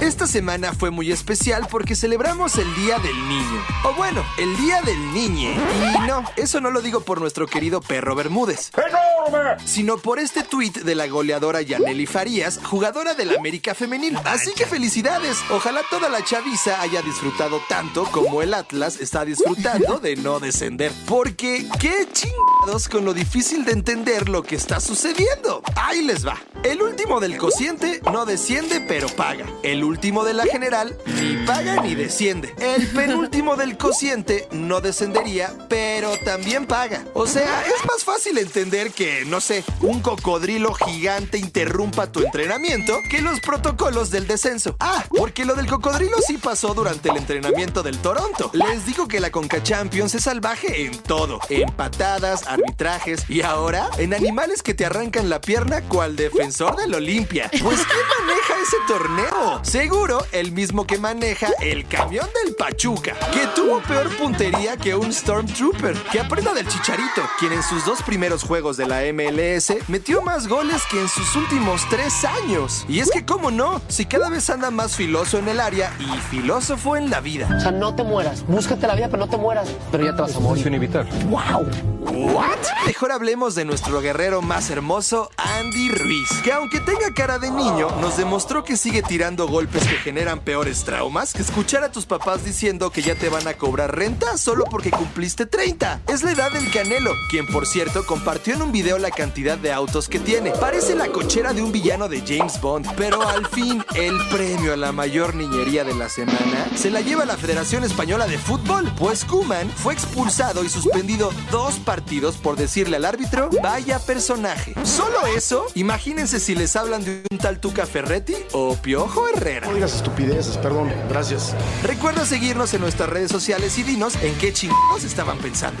Esta semana fue muy especial porque celebramos el Día del Niño. O bueno, el Día del Niñe. Y no, eso no lo digo por nuestro querido perro Bermúdez. Sino por este tuit de la goleadora Yaneli Farías, jugadora del América Femenil. Así que felicidades. Ojalá toda la chaviza haya disfrutado tanto como el Atlas está disfrutando de no descender. Porque qué chingados con lo difícil de entender lo que está sucediendo. Ahí les va. El último del cociente no desciende pero paga. El último de la general ni paga ni desciende. El penúltimo del cociente no descendería pero también paga. O sea, es más fácil entender que, no sé, un cocodrilo gigante interrumpa tu entrenamiento que los protocolos del descenso. Ah, porque lo del cocodrilo sí pasó durante el entrenamiento del Toronto. Les digo que la Conca Champions es salvaje en todo. En patadas, arbitrajes y ahora en animales que te arrancan la pierna cual defensor del Olimpia. Pues ¿quién maneja ese torneo? Seguro el mismo que maneja el camión del Pachuca, que tuvo peor puntería que un Stormtrooper. Que aprenda del Chicharito, quien en sus dos primeros juegos de la MLS metió más goles que en sus últimos tres años. Y es que, ¿cómo no? Si cada vez anda más filoso en el área y filósofo en la vida. O sea, no te mueras. Búscate la vida, pero no te mueras. Pero ya te vas a morir. inevitable. ¡Wow! ¿What? Mejor hablemos de nuestro guerrero más hermoso, Andy Ruiz, que aunque tenga cara de niño, nos demostró que sigue tirando golpes que generan peores traumas que escuchar a tus papás diciendo que ya te van a cobrar renta solo porque cumpliste 30. Es la edad del Canelo, quien por cierto compartió en un video la cantidad de autos que tiene. Parece la cochera de un villano de James Bond, pero al fin el premio a la mayor niñería de la semana se la lleva la Federación Española de Fútbol, pues Kuman fue expulsado y suspendido dos partidos por decirle al árbitro, vaya personaje. Solo eso, imagínense si les hablan de un tal Tuca Ferretti o Piojo Herrera. No digas estupideces, perdón. Gracias. Recuerda seguirnos en nuestras redes sociales y dinos en qué chingados estaban pensando.